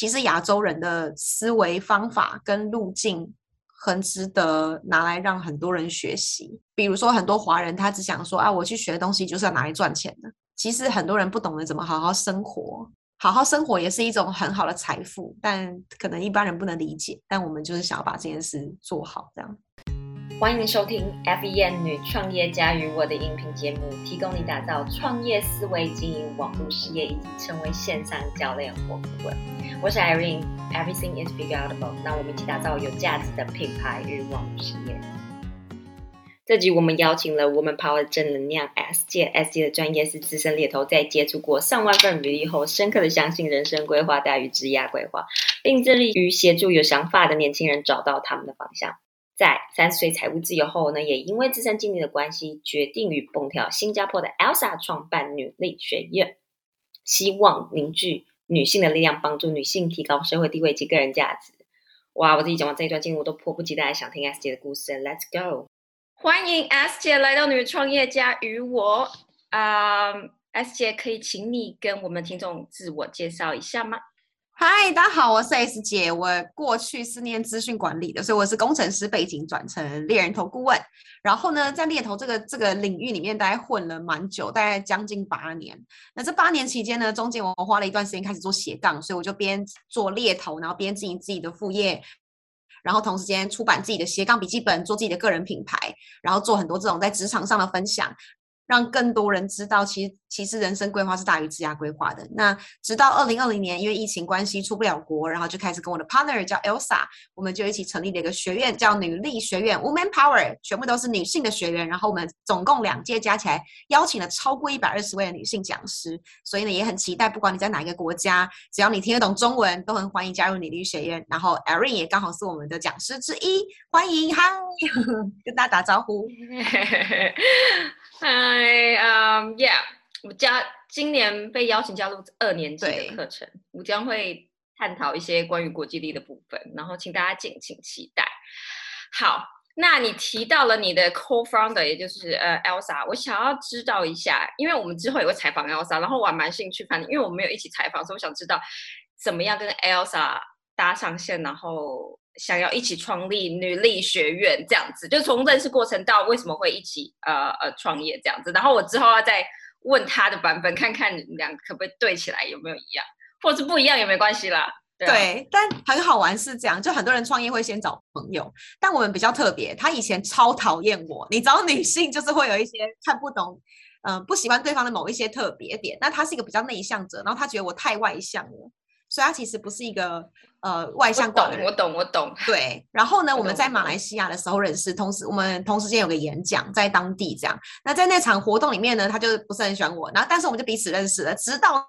其实亚洲人的思维方法跟路径很值得拿来让很多人学习。比如说，很多华人他只想说啊，我去学的东西就是要拿来赚钱的。其实很多人不懂得怎么好好生活，好好生活也是一种很好的财富，但可能一般人不能理解。但我们就是想要把这件事做好，这样。欢迎收听 FEN 女创业家与我的音频节目，提供你打造创业思维、经营网络事业以及成为线上教练或顾问。我是 Irene，Everything is figure outable。那我们一起打造有价值的品牌与网络事业。这集我们邀请了 Woman Power 正能量 S 界 S 界的专业是资深猎头，在接触过上万份履历后，深刻的相信人生规划大于职业规划，并致力于协助有想法的年轻人找到他们的方向。在三十岁财务自由后呢，也因为自身经历的关系，决定与蹦跳新加坡的 Elsa 创办女力学院，希望凝聚女性的力量，帮助女性提高社会地位及个人价值。哇，我自己讲完这一段经历，我都迫不及待想听 S 姐的故事。Let's go，欢迎 S 姐来到女创业家与我。啊，S 姐可以请你跟我们听众自我介绍一下吗？嗨，大家好，我是 S 姐。我过去是念资讯管理的，所以我是工程师背景转成猎人头顾问。然后呢，在猎头这个这个领域里面，大概混了蛮久，大概将近八年。那这八年期间呢，中间我花了一段时间开始做斜杠，所以我就边做猎头，然后边经营自己的副业，然后同时间出版自己的斜杠笔记本，做自己的个人品牌，然后做很多这种在职场上的分享。让更多人知道，其实其实人生规划是大于职业规划的。那直到二零二零年，因为疫情关系出不了国，然后就开始跟我的 partner 叫 Elsa，我们就一起成立了一个学院，叫女力学院 （Woman Power），全部都是女性的学员。然后我们总共两届加起来，邀请了超过一百二十位的女性讲师。所以呢，也很期待，不管你在哪一个国家，只要你听得懂中文，都很欢迎加入女力学院。然后 Erin 也刚好是我们的讲师之一，欢迎嗨，跟大家打招呼。嗨，嗯，Yeah，我加今年被邀请加入二年级的课程，我将会探讨一些关于国际力的部分，然后请大家敬请期待。好，那你提到了你的 co-founder，也就是呃 Elsa，我想要知道一下，因为我们之后也会采访 Elsa，然后我还蛮兴趣，反正因为我们没有一起采访，所以我想知道怎么样跟 Elsa 搭上线，然后。想要一起创立女力学院这样子，就从认识过程到为什么会一起呃呃创业这样子，然后我之后要再问他的版本，看看你们俩可不可以对起来有没有一样，或者是不一样也没关系啦。对，但很好玩是这样，就很多人创业会先找朋友，但我们比较特别，他以前超讨厌我。你找女性就是会有一些看不懂，嗯，不喜欢对方的某一些特别点。那他是一个比较内向者，然后他觉得我太外向了。所以他其实不是一个呃外向的人，我懂，我懂，对。然后呢，我们在马来西亚的时候认识，同时我们同时间有个演讲在当地这样。那在那场活动里面呢，他就不是很喜欢我，然后但是我们就彼此认识了，直到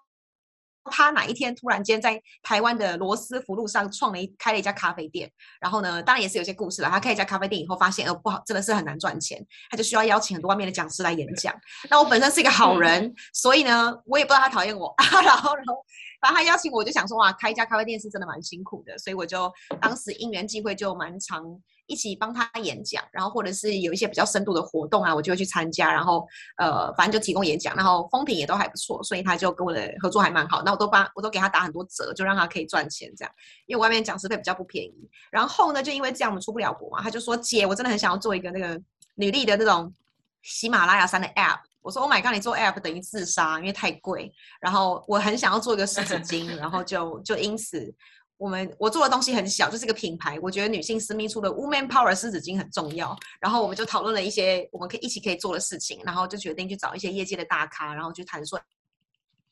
他哪一天突然间在台湾的罗斯福路上创了一开了一家咖啡店。然后呢，当然也是有些故事了。他开一家咖啡店以后，发现呃不好，真的是很难赚钱，他就需要邀请很多外面的讲师来演讲。那我本身是一个好人，所以呢，我也不知道他讨厌我，然 后然后。反正他邀请我，就想说哇，开一家咖啡店是真的蛮辛苦的，所以我就当时因缘际会就蛮常一起帮他演讲，然后或者是有一些比较深度的活动啊，我就会去参加，然后呃，反正就提供演讲，然后风评也都还不错，所以他就跟我的合作还蛮好。那我都帮我都给他打很多折，就让他可以赚钱这样，因为我外面讲师费比较不便宜。然后呢，就因为这样我们出不了国嘛，他就说姐，我真的很想要做一个那个女力的那种喜马拉雅山的 App。我说 Oh my god！你做 app 等于自杀，因为太贵。然后我很想要做一个湿纸巾，然后就就因此，我们我做的东西很小，就是一个品牌。我觉得女性私密处的 Woman Power 湿纸巾很重要。然后我们就讨论了一些我们可以一起可以做的事情，然后就决定去找一些业界的大咖，然后去谈说。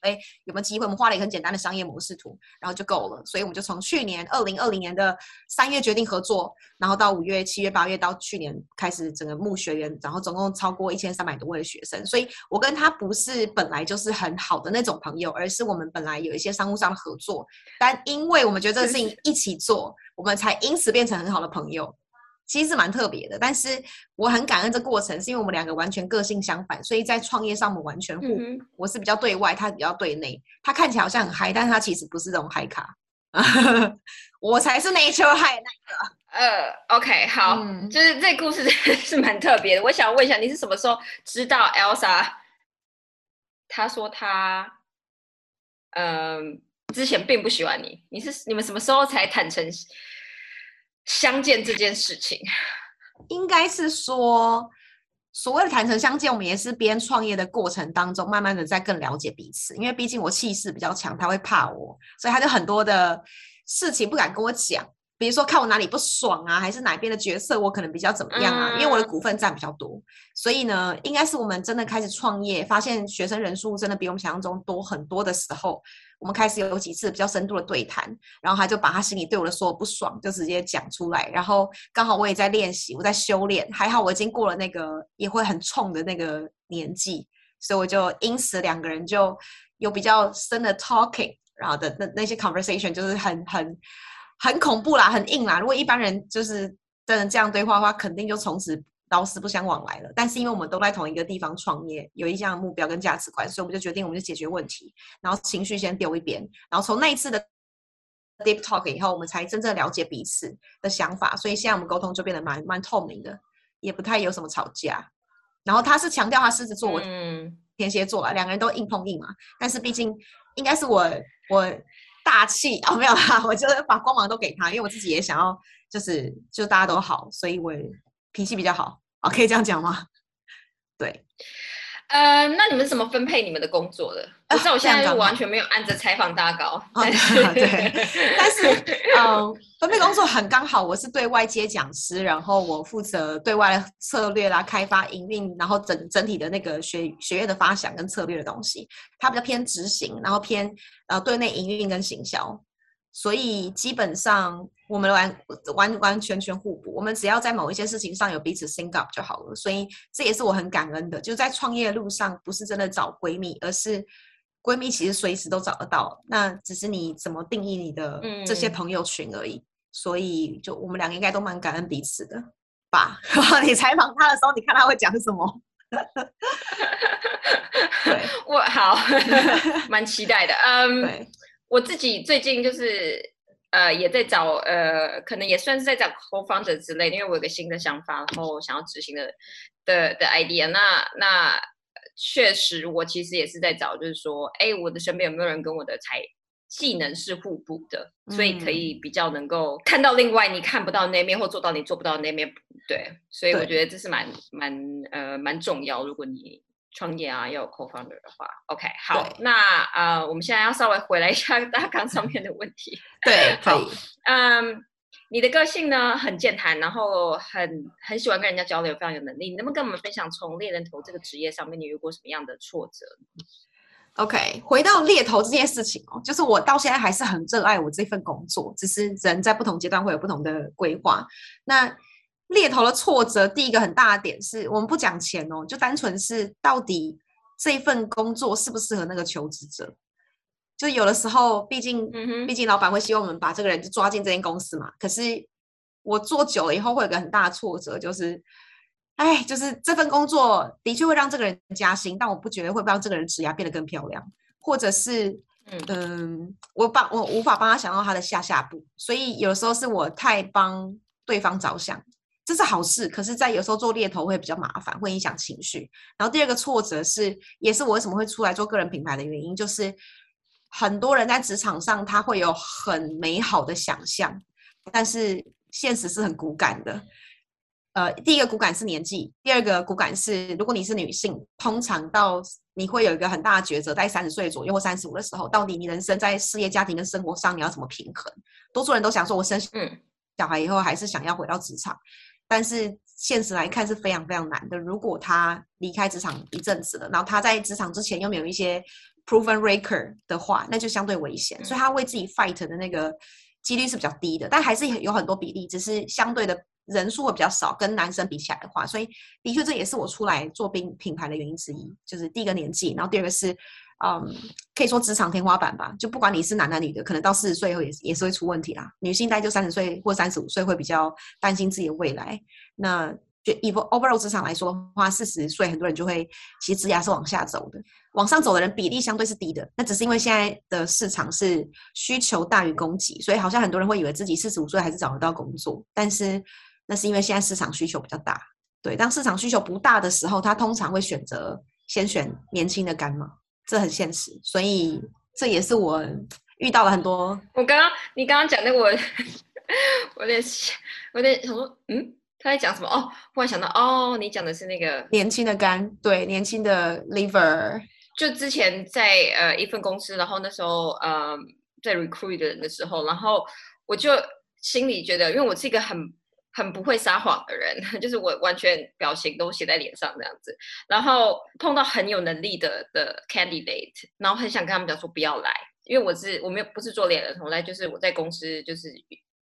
哎，有没有机会？我们画了一个很简单的商业模式图，然后就够了。所以我们就从去年二零二零年的三月决定合作，然后到五月、七月、八月，到去年开始整个募学员，然后总共超过一千三百多位学生。所以我跟他不是本来就是很好的那种朋友，而是我们本来有一些商务上的合作，但因为我们觉得这个事情一起做，我们才因此变成很好的朋友。其实蛮特别的，但是我很感恩这过程，是因为我们两个完全个性相反，所以在创业上我们完全互补。我是比较对外，他比较对内。他看起来好像很嗨，但是他其实不是这种嗨咖，我才是 nature high 那个。呃，OK，好，就是这故事是蛮特别的。我想问一下，你是什么时候知道 Elsa？他说他，嗯，之前并不喜欢你，你是你们什么时候才坦诚相见这件事情？应该是说，所谓的坦诚相见，我们也是边创业的过程当中，慢慢的在更了解彼此。因为毕竟我气势比较强，他会怕我，所以他就很多的事情不敢跟我讲。比如说看我哪里不爽啊，还是哪边的角色我可能比较怎么样啊？因为我的股份占比较多，所以呢，应该是我们真的开始创业，发现学生人数真的比我们想象中多很多的时候，我们开始有几次比较深度的对谈，然后他就把他心里对我的所有不爽就直接讲出来，然后刚好我也在练习，我在修炼，还好我已经过了那个也会很冲的那个年纪，所以我就因此两个人就有比较深的 talking，然后的那那些 conversation 就是很很。很恐怖啦，很硬啦。如果一般人就是真的这样对话的话，肯定就从此老死不相往来了。但是因为我们都在同一个地方创业，有一项目标跟价值观，所以我们就决定，我们就解决问题，然后情绪先丢一边。然后从那一次的 deep talk 以后，我们才真正了解彼此的想法。所以现在我们沟通就变得蛮蛮透明的，也不太有什么吵架。然后他是强调他狮子座，我天蝎座啊，两个人都硬碰硬嘛。但是毕竟应该是我我。大气哦，没有啦，我就是把光芒都给他，因为我自己也想要，就是就大家都好，所以我脾气比较好啊，可以这样讲吗？对。呃，那你们怎么分配你们的工作的？我知道我现在就完全没有按着采访大纲。对，但是嗯，分配工作很刚好，我是对外接讲师，然后我负责对外策略啦、开发、营运，然后整整体的那个学学院的发想跟策略的东西，它比较偏执行，然后偏呃对内营运跟行销。所以基本上我们完完完全全互补，我们只要在某一些事情上有彼此 sync up 就好了。所以这也是我很感恩的，就在创业路上，不是真的找闺蜜，而是闺蜜其实随时都找得到，那只是你怎么定义你的这些朋友群而已。所以就我们两个应该都蛮感恩彼此的吧？你采访他的时候，你看他会讲什么？对，我好，蛮期待的。嗯。我自己最近就是呃也在找呃可能也算是在找 co-founder 之类，因为我有个新的想法，然后想要执行的的的 idea。那那确实我其实也是在找，就是说，哎，我的身边有没有人跟我的才技能是互补的，所以可以比较能够看到另外你看不到那面，或做到你做不到那面。对，所以我觉得这是蛮蛮呃蛮重要。如果你创业啊，要有 co-founder 的话，OK，好，那呃，我们现在要稍微回来一下大纲上面的问题。对，可以。嗯，你的个性呢很健谈，然后很很喜欢跟人家交流，非常有能力。你能不能跟我们分享从猎人头这个职业上面，你遇过什么样的挫折？OK，回到猎头这件事情哦，就是我到现在还是很热爱我这份工作，只是人在不同阶段会有不同的规划。那猎头的挫折，第一个很大的点是我们不讲钱哦，就单纯是到底这份工作适不适合那个求职者。就有的时候，毕竟，毕竟老板会希望我们把这个人就抓进这间公司嘛。可是我做久了以后，会有个很大的挫折，就是，哎，就是这份工作的确会让这个人加薪，但我不觉得会让这个人职涯变得更漂亮，或者是，嗯，我帮我无法帮他想到他的下下步。所以有时候是我太帮对方着想。这是好事，可是，在有时候做猎头会比较麻烦，会影响情绪。然后第二个挫折是，也是我为什么会出来做个人品牌的原因，就是很多人在职场上他会有很美好的想象，但是现实是很骨感的。呃，第一个骨感是年纪，第二个骨感是，如果你是女性，通常到你会有一个很大的抉择，在三十岁左右或三十五的时候，到底你人生在事业、家庭跟生活上你要怎么平衡？多数人都想说，我生小孩以后还是想要回到职场。但是现实来看是非常非常难的。如果他离开职场一阵子了，然后他在职场之前又没有一些 proven record 的话，那就相对危险。所以他为自己 fight 的那个几率是比较低的，但还是有很多比例，只是相对的人数会比较少，跟男生比起来的话。所以的确这也是我出来做品品牌的原因之一，就是第一个年纪，然后第二个是。嗯，可以说职场天花板吧，就不管你是男的女的，可能到四十岁以后也也是会出问题啦。女性大概就三十岁或三十五岁会比较担心自己的未来。那就以 overall 职场来说的话，四十岁很多人就会其实职涯是往下走的，往上走的人比例相对是低的。那只是因为现在的市场是需求大于供给，所以好像很多人会以为自己四十五岁还是找得到工作，但是那是因为现在市场需求比较大。对，当市场需求不大的时候，他通常会选择先选年轻的干嘛。这很现实，所以这也是我遇到了很多。我刚刚你刚刚讲那个，我 我有点我有点想说，嗯，他在讲什么？哦，忽然想到，哦，你讲的是那个年轻的肝，对，年轻的 liver。就之前在呃一份公司，然后那时候呃在 recruit 的人的时候，然后我就心里觉得，因为我是一个很很不会撒谎的人，就是我完全表情都写在脸上这样子，然后碰到很有能力的的 candidate，然后很想跟他们讲说不要来，因为我是我没有不是做脸的同来，就是我在公司就是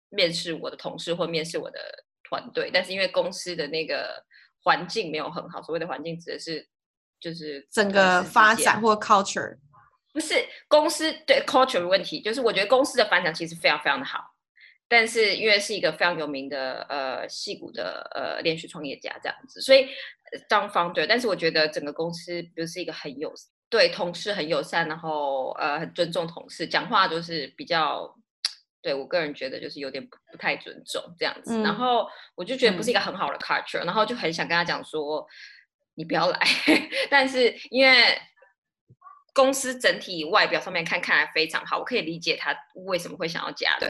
面试我的同事或面试我的团队，但是因为公司的那个环境没有很好，所谓的环境指的是。就是整个发展或 culture，不是公司对 culture 的问题，就是我觉得公司的发展其实非常非常的好，但是因为是一个非常有名的呃戏骨的呃连续创业家这样子，所以当 founder，但是我觉得整个公司不是一个很友对同事很友善，然后呃很尊重同事，讲话就是比较对我个人觉得就是有点不不太尊重这样子，然后我就觉得不是一个很好的 culture，然后就很想跟他讲说。你不要来，但是因为公司整体外表上面看看来非常好，我可以理解他为什么会想要加入。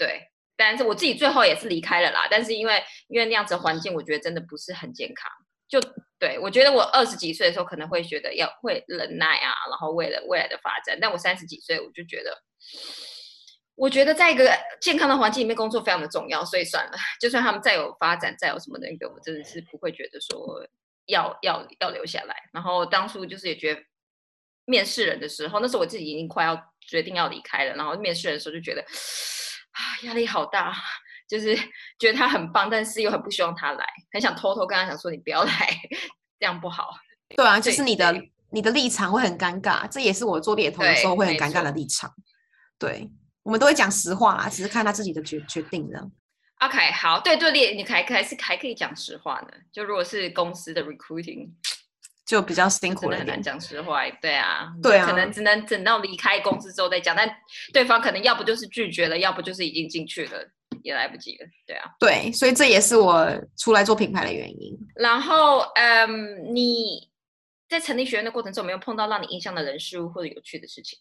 对，但是我自己最后也是离开了啦。但是因为因为那样子环境，我觉得真的不是很健康。就对我觉得我二十几岁的时候可能会觉得要会忍耐啊，然后为了未来的发展。但我三十几岁，我就觉得，我觉得在一个健康的环境里面工作非常的重要，所以算了。就算他们再有发展，再有什么那个，我真的是不会觉得说。要要要留下来，然后当初就是也觉得面试人的时候，那时候我自己已经快要决定要离开了，然后面试人的时候就觉得啊压力好大，就是觉得他很棒，但是又很不希望他来，很想偷偷跟他讲说你不要来，这样不好。对啊，就是你的你的立场会很尴尬，这也是我做猎头的时候会很尴尬的立场。对，我们都会讲实话啦，只是看他自己的决决定了。OK，好，对对，你你还还是还可以讲实话呢。就如果是公司的 recruiting，就比较辛苦了，很难讲实话。对啊，对啊，可能只能等到离开公司之后再讲。但对方可能要不就是拒绝了，要不就是已经进去了，也来不及了。对啊，对，所以这也是我出来做品牌的原因。然后，嗯，你在成立学院的过程中，有没有碰到让你印象的人事物或者有趣的事情？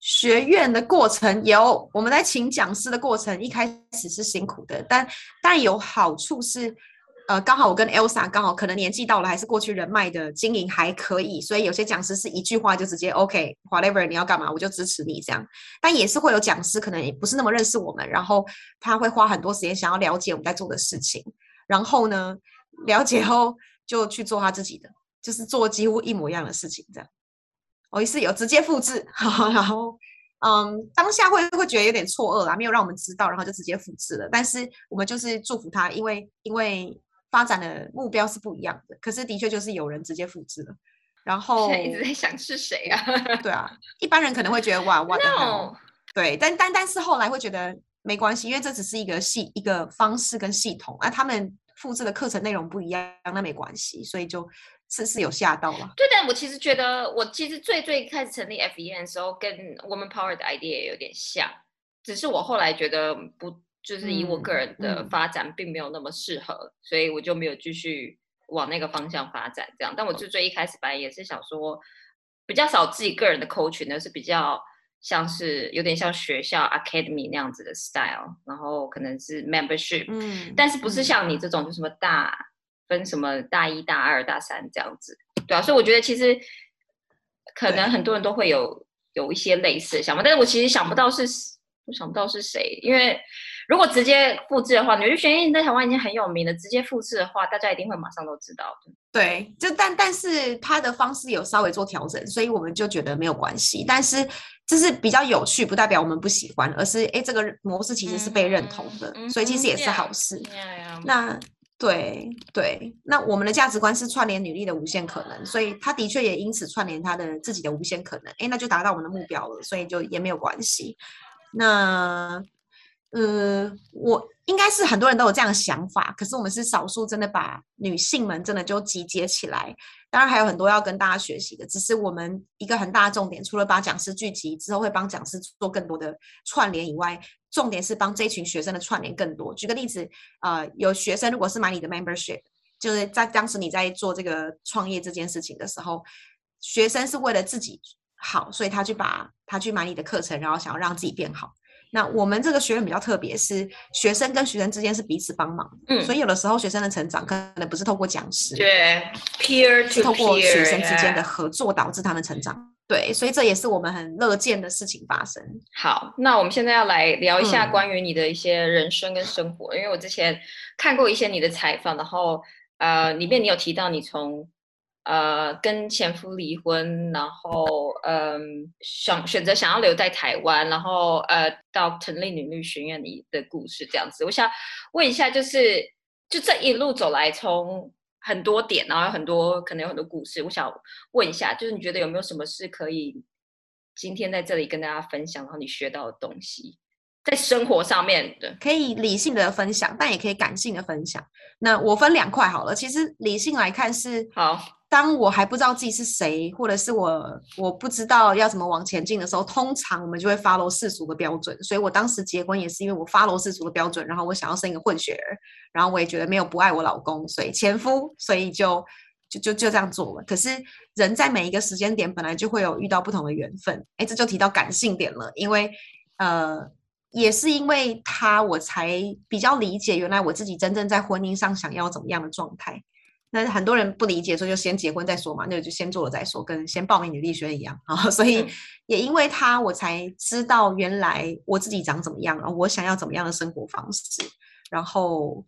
学院的过程有，我们在请讲师的过程一开始是辛苦的，但但有好处是，呃，刚好我跟 Elsa 刚好可能年纪到了，还是过去人脉的经营还可以，所以有些讲师是一句话就直接 OK whatever 你要干嘛我就支持你这样，但也是会有讲师可能也不是那么认识我们，然后他会花很多时间想要了解我们在做的事情，然后呢了解后就去做他自己的，就是做几乎一模一样的事情这样。我也是有直接复制，然后，嗯，当下会会觉得有点错愕啦，没有让我们知道，然后就直接复制了。但是我们就是祝福他，因为因为发展的目标是不一样的。可是的确就是有人直接复制了，然 后一直在想是谁啊？对啊，一般人可能会觉得哇 哇的，对，但但但是后来会觉得没关系，因为这只是一个系一个方式跟系统，啊他们复制的课程内容不一样，那没关系，所以就。是是有吓到了？对，但我其实觉得，我其实最最开始成立 FEN 的时候，跟 Woman Power 的 idea 有点像，只是我后来觉得不，就是以我个人的发展并没有那么适合，所以我就没有继续往那个方向发展。这样，但我最最一开始本来也是想说，比较少自己个人的 coach 呢，是比较像是有点像学校 academy 那样子的 style，然后可能是 membership，嗯，但是不是像你这种就什么大。分什么大一、大二、大三这样子，对啊，所以我觉得其实可能很多人都会有有一些类似的想法，但是我其实想不到是，我想不到是谁，因为如果直接复制的话，纽约学院在台湾已经很有名了，直接复制的话，大家一定会马上都知道的。对，就但但是他的方式有稍微做调整，所以我们就觉得没有关系。但是这是比较有趣，不代表我们不喜欢，而是哎，这个模式其实是被认同的，所以其实也是好事。那。对对，那我们的价值观是串联女力的无限可能，所以他的确也因此串联他的自己的无限可能，哎，那就达到我们的目标了，所以就也没有关系。那。呃，我应该是很多人都有这样的想法，可是我们是少数真的把女性们真的就集结起来。当然还有很多要跟大家学习的，只是我们一个很大的重点，除了把讲师聚集之后会帮讲师做更多的串联以外，重点是帮这群学生的串联更多。举个例子，呃，有学生如果是买你的 membership，就是在当时你在做这个创业这件事情的时候，学生是为了自己。好，所以他去把他去买你的课程，然后想要让自己变好。那我们这个学院比较特别，是学生跟学生之间是彼此帮忙，嗯所以有的时候学生的成长可能不是透过讲师，对，peer 是 to 透过 peer，学生之间的合作导致他们成长。对，所以这也是我们很乐见的事情发生。好，那我们现在要来聊一下嗯关于你的一些人生跟生活，因为我之前看过一些你的采访，然后呃，里面你有提到你从呃跟前夫离婚，然后嗯、想选择想要留在台湾，然后呃到成立女律学院里的故事这样子。我想问一下，就是就这一路走来，从很多点，然后有很多可能有很多故事，我想问一下，就是你觉得有没有什么是可以今天在这里跟大家分享，然后你学到的东西，在生活上面的，可以理性的分享，但也可以感性的分享。那我分两块好了。其实理性来看是，好，当我还不知道自己是谁，或者是我我不知道要怎么往前进的时候，通常我们就会 follow 世俗的标准。所以我当时结婚也是因为我 follow 世俗的标准，然后我想要生一个混血儿，然后我也觉得没有不爱我老公，所以前夫，所以就就就就这样做了。可是人在每一个时间点本来就会有遇到不同的缘分，哎，这就提到感性点了，因为呃。也是因为他，我才比较理解原来我自己真正在婚姻上想要怎么样的状态。那很多人不理解，所以就先结婚再说嘛，那就先做了再说，跟先报名女力学院一样啊。所以嗯也因为他，我才知道原来我自己长怎么样，然后我想要怎么样的生活方式，然后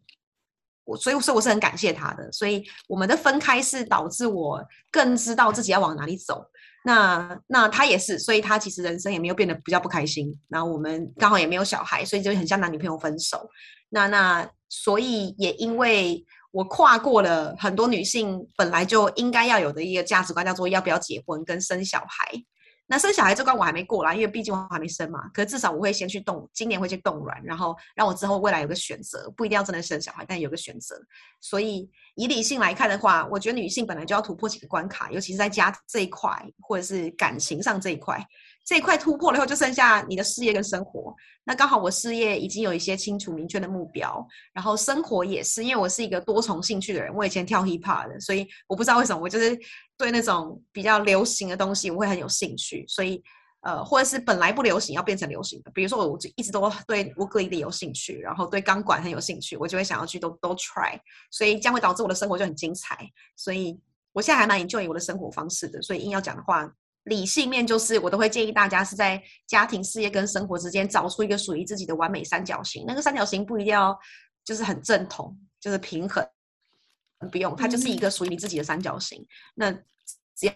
我所以所以我是很感谢他的。所以我们的分开是导致我更知道自己要往哪里走。那那他也是，所以他其实人生也没有变得比较不开心。然后我们刚好也没有小孩，所以就很像男女朋友分手。那那所以也因为我跨过了很多女性本来就应该要有的一个价值观，叫做要不要结婚跟生小孩。那生小孩这关我还没过啦，因为毕竟我还没生嘛。可是至少我会先去动，今年会去冻卵，然后让我之后未来有个选择，不一定要真的生小孩，但有个选择。所以以理性来看的话，我觉得女性本来就要突破几个关卡，尤其是在家这一块，或者是感情上这一块，这一块突破了以后，就剩下你的事业跟生活。那刚好我事业已经有一些清楚明确的目标，然后生活也是，因为我是一个多重兴趣的人，我以前跳 hip hop 的，所以我不知道为什么我就是对那种比较流行的东西我会很有兴趣，所以呃，或者是本来不流行要变成流行的，比如说我就一直都对乌克丽丽有兴趣，然后对钢管很有兴趣，我就会想要去都都 try，所以将会导致我的生活就很精彩，所以我现在还蛮 enjoy 我的生活方式的，所以硬要讲的话。理性面就是，我都会建议大家是在家庭、事业跟生活之间找出一个属于自己的完美三角形。那个三角形不一定要就是很正统，就是平衡，不用，它就是一个属于你自己的三角形。那只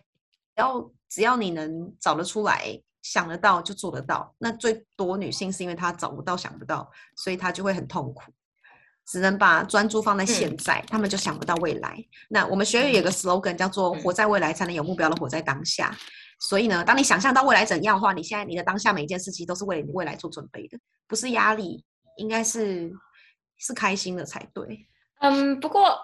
要只要你能找得出来、想得到，就做得到。那最多女性是因为她找不到、想不到，所以她就会很痛苦。只能把专注放在现在，他们就想不到未来。那我们学院有个 slogan 叫做“活在未来才能有目标的活在当下”。所以呢，当你想象到未来怎样的话，你现在你的当下每一件事情都是为了你未来做准备的，不是压力，应该是是开心的才对。嗯，不过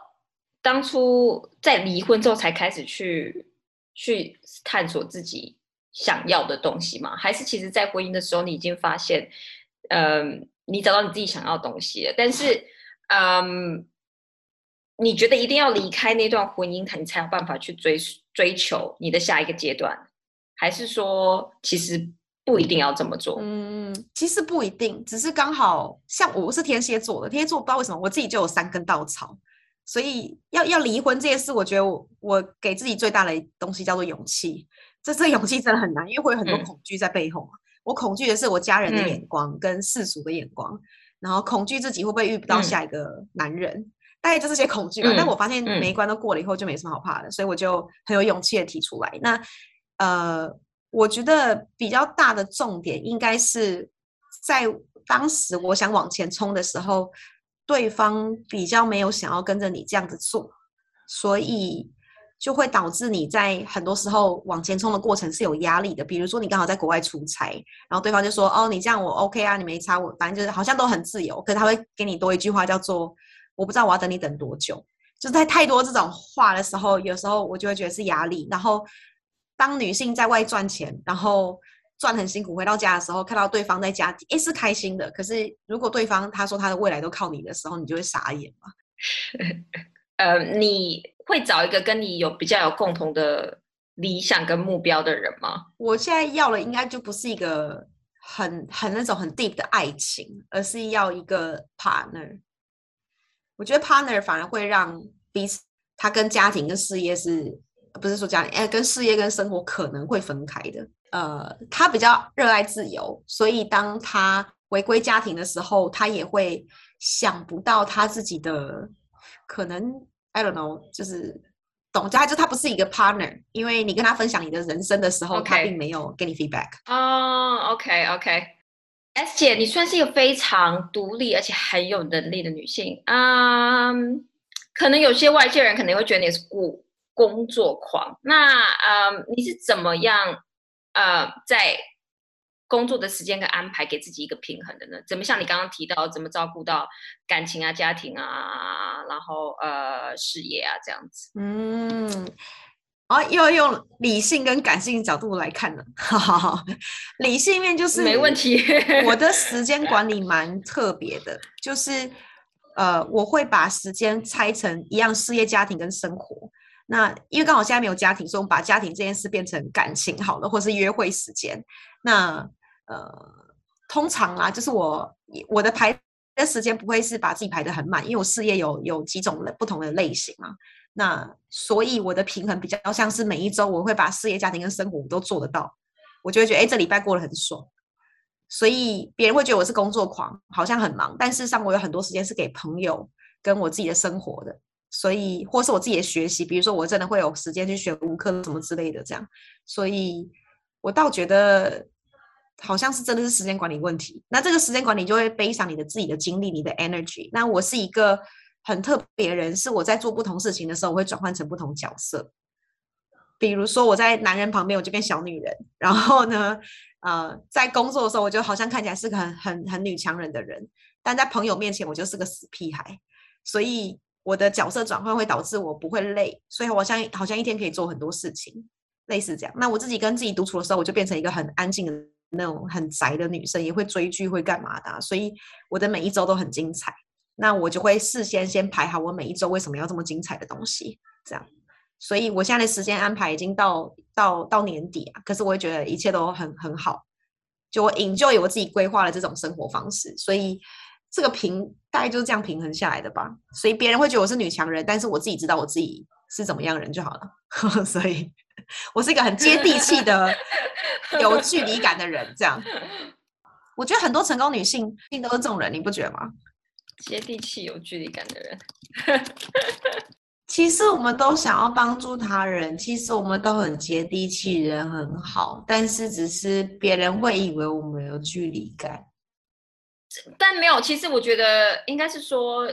当初在离婚之后才开始去去探索自己想要的东西嘛？还是其实在婚姻的时候你已经发现，嗯，你找到你自己想要的东西了，但是，嗯，你觉得一定要离开那段婚姻，你才有办法去追追求你的下一个阶段，还是说其实不一定要这么做？嗯，其实不一定，只是刚好像我是天蝎座的，天蝎座不知道为什么我自己就有三根稻草，所以要要离婚这件事，我觉得我我给自己最大的东西叫做勇气。这这勇气真的很难，因为会有很多嗯恐惧在背后嘛。我恐惧的是我家人的嗯眼光跟世俗的眼光，然后恐惧自己会不会遇不到嗯下一个男人，大概就这些恐惧吧。但嗯我发现嗯每一关都过了以后，就没什么好怕的，所以我就很有勇气的提出来。那呃，我觉得比较大的重点应该是在当时我想往前冲的时候，对方比较没有想要跟着你这样子做，所以就会导致你在很多时候往前冲的过程是有压力的。比如说你刚好在国外出差，然后对方就说：“哦，你这样我 OK 啊，你没差，我反正就是好像都很自由。”可是他会给你多一句话叫做：“我不知道我要等你等多久。”就在太多这种话的时候，有时候我就会觉得是压力。然后当女性在外赚钱，然后赚很辛苦，回到家的时候看到对方在家，诶是开心的。可是如果对方他说他的未来都靠你的时候，你就会傻眼嘛。呃，你会找一个跟你有比较有共同的理想跟目标的人吗？我现在要的应该就不是一个很很那种很 deep 的爱情，而是要一个 partner。我觉得 partner 反而会让彼此，他跟家庭跟事业是，不是说家庭，哎，跟事业跟生活可能会分开的。呃，他比较热爱自由，所以当他回归家庭的时候，他也会想不到他自己的可能，I don't know，就是懂，他就他不是一个 partner，因为你跟他分享你的人生的时候，他并没有给你 feedback。哦，OK，OK，S 姐，你算是一个非常独立而且很有能力的女性嗯，可能有些外界人可能会觉得你是工工作狂，那嗯，你是怎么样？呃，在工作的时间跟安排，给自己一个平衡的呢？怎么像你刚刚提到，怎么照顾到感情啊、家庭啊，然后呃事业啊这样子？嗯，啊，又要用理性跟感性角度来看了。理性面就是没问题。我的时间 管理蛮特别的，就是呃，我会把时间拆成一样，事业、家庭跟生活。那因为刚好现在没有家庭，所以我们把家庭这件事变成感情好了，或是约会时间。那呃，通常啊，就是我我的排的时间不会是把自己排的很满，因为我事业有有几种不同的类型嘛。那所以我的平衡比较像是每一周我会把事业、家庭跟生活都做得到，我就会觉得哎，这礼拜过得很爽。所以别人会觉得我是工作狂，好像很忙，但事实上我有很多时间是给朋友跟我自己的生活的。所以，或是我自己的学习，比如说我真的会有时间去学无课什么之类的，这样。所以，我倒觉得好像是真的是时间管理问题。那这个时间管理就会背上你的自己的精力、你的 energy。那我是一个很特别的人，是我在做不同事情的时候，我会转换成不同角色。比如说我在男人旁边，我就变小女人；然后呢，呃，在工作的时候，我就好像看起来是个很很很女强人的人，但在朋友面前，我就是个死屁孩。所以。我的角色转换会导致我不会累，所以我像好像一天可以做很多事情，类似这样。那我自己跟自己独处的时候，我就变成一个很安静的那种很宅的女生，也会追剧，会干嘛的。所以我的每一周都很精彩。那我就会事先先排好我每一周为什么要这么精彩的东西，这样。所以我现在的时间安排已经到到到年底啊，可是我会觉得一切都很很好，就我引就有我自己规划的这种生活方式，所以。这个平大概就是这样平衡下来的吧，所以别人会觉得我是女强人，但是我自己知道我自己是怎么样人就好了。所以，我是一个很接地气的、有距离感的人。这样，我觉得很多成功女性性都是这种人，你不觉得吗？接地气、有距离感的人。其实我们都想要帮助他人，其实我们都很接地气，人很好，但是只是别人会以为我们有距离感。但没有，其实我觉得应该是说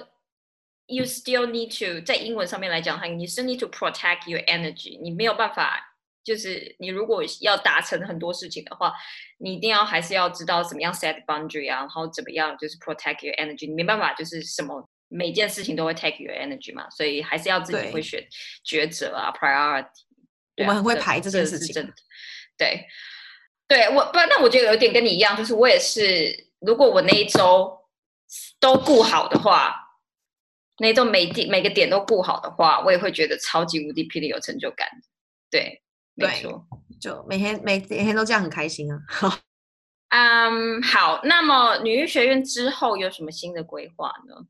，you still need to 在英文上面来讲，它你 still need to protect your energy。你没有办法，就是你如果要达成很多事情的话，你一定要还是要知道怎么样 set boundary 啊，然后怎么样就是 protect your energy。你没办法就是什么每件事情都会 take your energy 嘛，所以还是要自己会选抉择啊，priority。我们很会排这件事情。对，对我不，那我觉得有点跟你一样，就是我也是。如果我那一周都顾好的话，那一周每点每个点都顾好的话，我也会觉得超级无敌霹雳有成就感。对，没错，就每天每每天都这样很开心啊。嗯，好，那么女医学院之后有什么新的规划呢？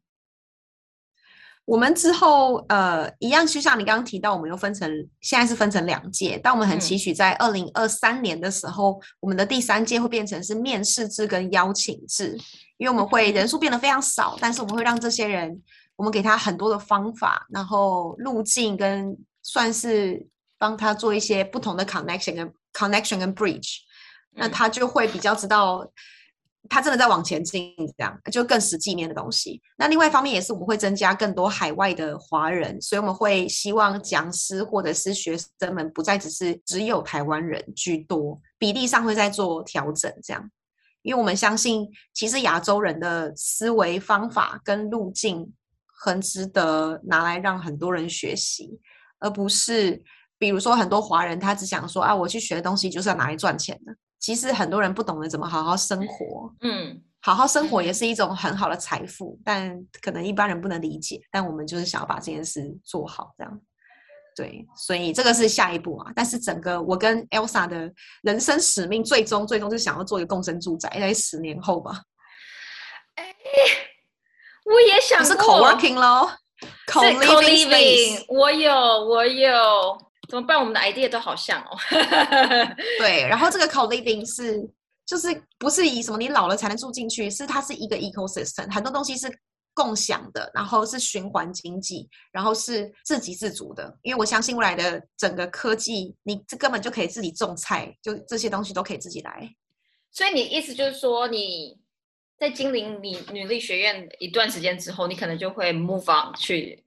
我们之后呃，一样就像你刚刚提到，我们又分成现在是分成两届，但我们很期许在二零二三年的时候，我们的第三届会变成是面试制跟邀请制，因为我们会人数变得非常少，但是我们会让这些人，我们给他很多的方法，然后路径跟算是帮他做一些不同的 connection 跟 connection 跟 bridge，那他就会比较知道。他真的在往前进，这样就更实际面的东西。那另外一方面也是，我们会增加更多海外的华人，所以我们会希望讲师或者是学生们不再只是只有台湾人居多，比例上会在做调整，这样。因为我们相信，其实亚洲人的思维方法跟路径很值得拿来让很多人学习，而不是比如说很多华人他只想说啊，我去学的东西就是要拿来赚钱的。其实很多人不懂得怎么好好生活，嗯，好好生活也是一种很好的财富，但可能一般人不能理解。但我们就是想要把这件事做好，这样。对，所以这个是下一步啊。但是整个我跟 Elsa 的人生使命，最终最终就想要做一个共生住宅，在十年后吧。哎，我也想是 co-working 咯，co-living。我有，我有，怎么办？我们的 idea 都好像哦。对，然后这个 co-living 是就是不是以什么你老了才能住进去，是它是一个 ecosystem，很多东西是。共享的，然后是循环经济，然后是自给自足的。因为我相信未来的整个科技，你这根本就可以自己种菜，就这些东西都可以自己来。所以你意思就是说，你在精灵你女力学院一段时间之后，你可能就会 move on 去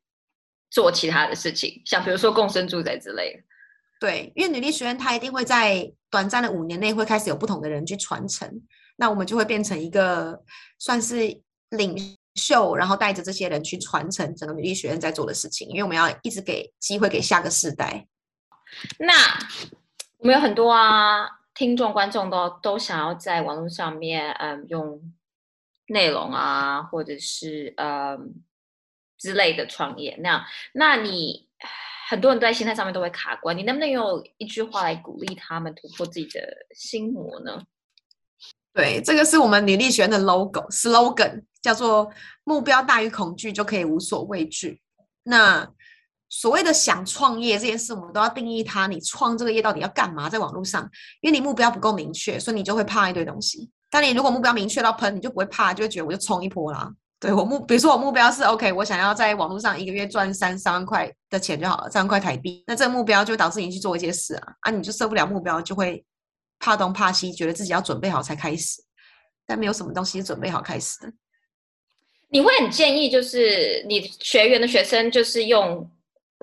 做其他的事情，像比如说共生住宅之类的。对，因为女力学院它一定会在短暂的五年内会开始有不同的人去传承，那我们就会变成一个算是领。袖，然后带着这些人去传承整个女力学院在做的事情，因为我们要一直给机会给下个世代。那我们有很多啊，听众观众都都想要在网络上面，嗯，用内容啊，或者是嗯之类的创业。那那你很多人都在心态上面都会卡关，你能不能用一句话来鼓励他们突破自己的心魔呢？对，这个是我们女力学院的 logo slogan，叫做“目标大于恐惧，就可以无所畏惧”。那所谓的想创业这件事，我们都要定义它。你创这个业到底要干嘛？在网络上，因为你目标不够明确，所以你就会怕一堆东西。但你如果目标明确到喷，你就不会怕，就会觉得我就冲一波啦。对我目，比如说我目标是 OK，我想要在网络上一个月赚三三万块的钱就好了，三万块台币。那这个目标就导致你去做一些事啊，啊，你就设不了目标，就会。怕东怕西，觉得自己要准备好才开始，但没有什么东西是准备好开始的。你会很建议，就是你学员的学生，就是用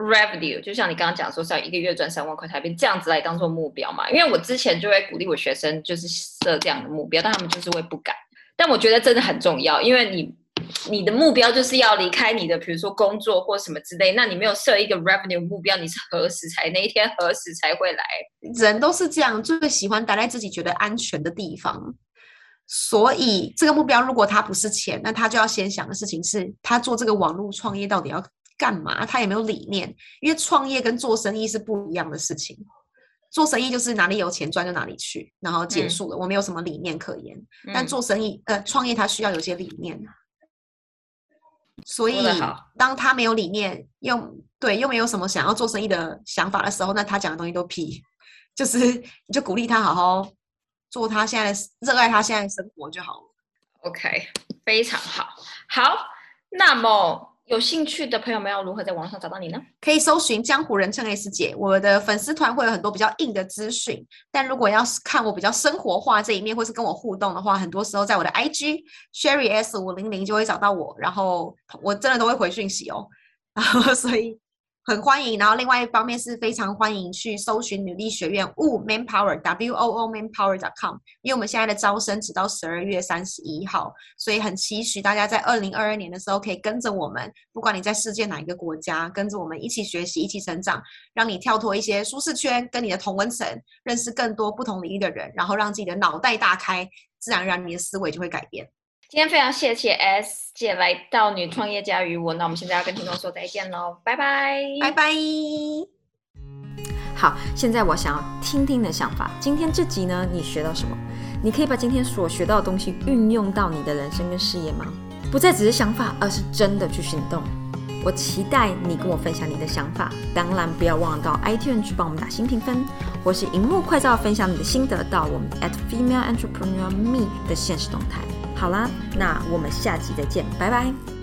revenue，就像你刚刚讲说，是要一个月赚三万块台币这样子来当做目标嘛？因为我之前就会鼓励我学生，就是设这样的目标，但他们就是会不敢。但我觉得真的很重要，因为你。你的目标就是要离开你的，比如说工作或什么之类。那你没有设一个 revenue 目标，你是何时才那一天何时才会来？人都是这样，就是喜欢待在自己觉得安全的地方。所以这个目标如果他不是钱，那他就要先想的事情是他做这个网络创业到底要干嘛？他也没有理念？因为创业跟做生意是不一样的事情。做生意就是哪里有钱赚就哪里去，然后结束了，我没有什么理念可言。但做生意呃创业，他需要有些理念。所以，当他没有理念，又对又没有什么想要做生意的想法的时候，那他讲的东西都屁。就是你就鼓励他好好做他现在热爱他现在生活就好了。OK，非常好。好，那么。有兴趣的朋友们要如何在网上找到你呢？可以搜寻“江湖人称 S 姐”，我的粉丝团会有很多比较硬的资讯。但如果要是看我比较生活化这一面，或是跟我互动的话，很多时候在我的 IG Sherry S 五零零就会找到我，然后我真的都会回讯息哦。然后所以。很欢迎，然后另外一方面是非常欢迎去搜寻女力学院，wo Manpower W O O Manpower dot com，因为我们现在的招生直到十二月三十一号，所以很期许大家在二零二二年的时候可以跟着我们，不管你在世界哪一个国家，跟着我们一起学习，一起成长，让你跳脱一些舒适圈，跟你的同温层，认识更多不同领域的人，然后让自己的脑袋大开，自然而然你的思维就会改变。今天非常谢谢 S 姐来到女创业家与我，那我们现在要跟听众说再见喽，拜拜，拜拜。好，现在我想要听听你的想法。今天这集呢，你学到什么？你可以把今天所学到的东西运用到你的人生跟事业吗？不再只是想法，而是真的去行动。我期待你跟我分享你的想法，当然不要忘了到 iTunes 去帮我们打新评分，或是荧幕快照分享你的心得到我们 at female entrepreneur me 的现实动态。好啦，那我们下集再见，拜拜。